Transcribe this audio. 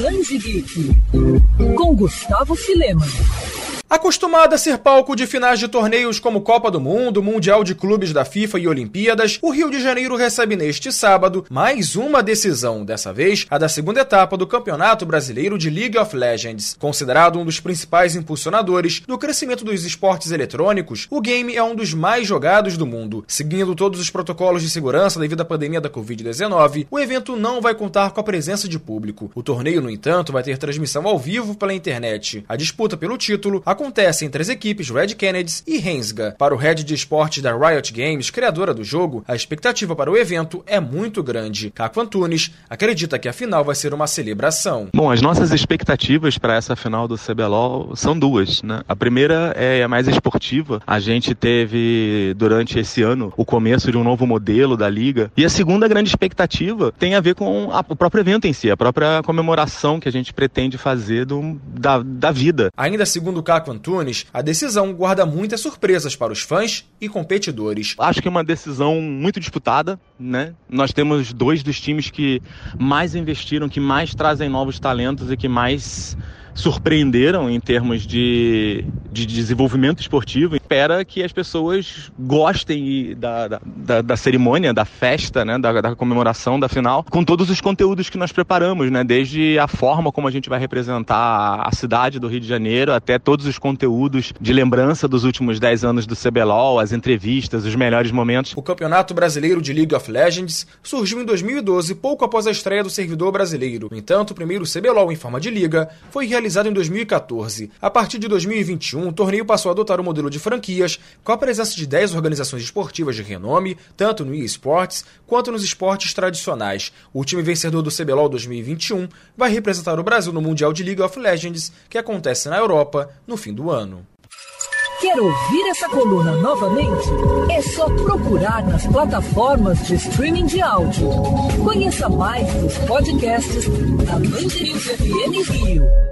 Geek, com Gustavo Filema. Acostumada a ser palco de finais de torneios como Copa do Mundo, Mundial de Clubes da FIFA e Olimpíadas, o Rio de Janeiro recebe neste sábado mais uma decisão, dessa vez a da segunda etapa do Campeonato Brasileiro de League of Legends. Considerado um dos principais impulsionadores do crescimento dos esportes eletrônicos, o game é um dos mais jogados do mundo. Seguindo todos os protocolos de segurança devido à pandemia da Covid-19, o evento não vai contar com a presença de público. O torneio, no entanto, vai ter transmissão ao vivo pela internet. A disputa pelo título acontece entre as equipes Red Kennedys e Rensga. Para o head de esportes da Riot Games, criadora do jogo, a expectativa para o evento é muito grande. Caco Antunes acredita que a final vai ser uma celebração. Bom, as nossas expectativas para essa final do CBLOL são duas, né? A primeira é a mais esportiva. A gente teve durante esse ano o começo de um novo modelo da liga. E a segunda grande expectativa tem a ver com a, o próprio evento em si, a própria comemoração que a gente pretende fazer do, da, da vida. Ainda segundo Caco Antunes, a decisão guarda muitas surpresas para os fãs e competidores. Acho que é uma decisão muito disputada, né? Nós temos dois dos times que mais investiram, que mais trazem novos talentos e que mais surpreenderam em termos de, de desenvolvimento esportivo. Espera que as pessoas gostem da, da, da, cerimônia, da festa, né, da, da, comemoração da final, com todos os conteúdos que nós preparamos, né, desde a forma como a gente vai representar a cidade do Rio de Janeiro, até todos os conteúdos de lembrança dos últimos 10 anos do CBLOL, as entrevistas, os melhores momentos. O Campeonato Brasileiro de League of Legends surgiu em 2012, pouco após a estreia do servidor brasileiro. No entanto, o primeiro CBLOL em forma de liga foi realizado realizado em 2014. A partir de 2021, o torneio passou a adotar o um modelo de franquias, com a presença de 10 organizações esportivas de renome, tanto no eSports quanto nos esportes tradicionais. O time vencedor do CBLOL 2021 vai representar o Brasil no Mundial de League of Legends, que acontece na Europa no fim do ano. Quer ouvir essa coluna novamente? É só procurar nas plataformas de streaming de áudio. Conheça mais dos podcasts da Mandirinhos FM Rio.